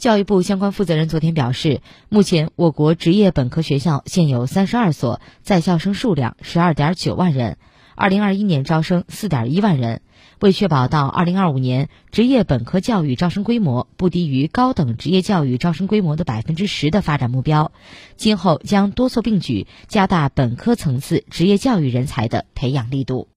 教育部相关负责人昨天表示，目前我国职业本科学校现有三十二所，在校生数量十二点九万人，二零二一年招生四点一万人。为确保到二零二五年职业本科教育招生规模不低于高等职业教育招生规模的百分之十的发展目标，今后将多措并举，加大本科层次职业教育人才的培养力度。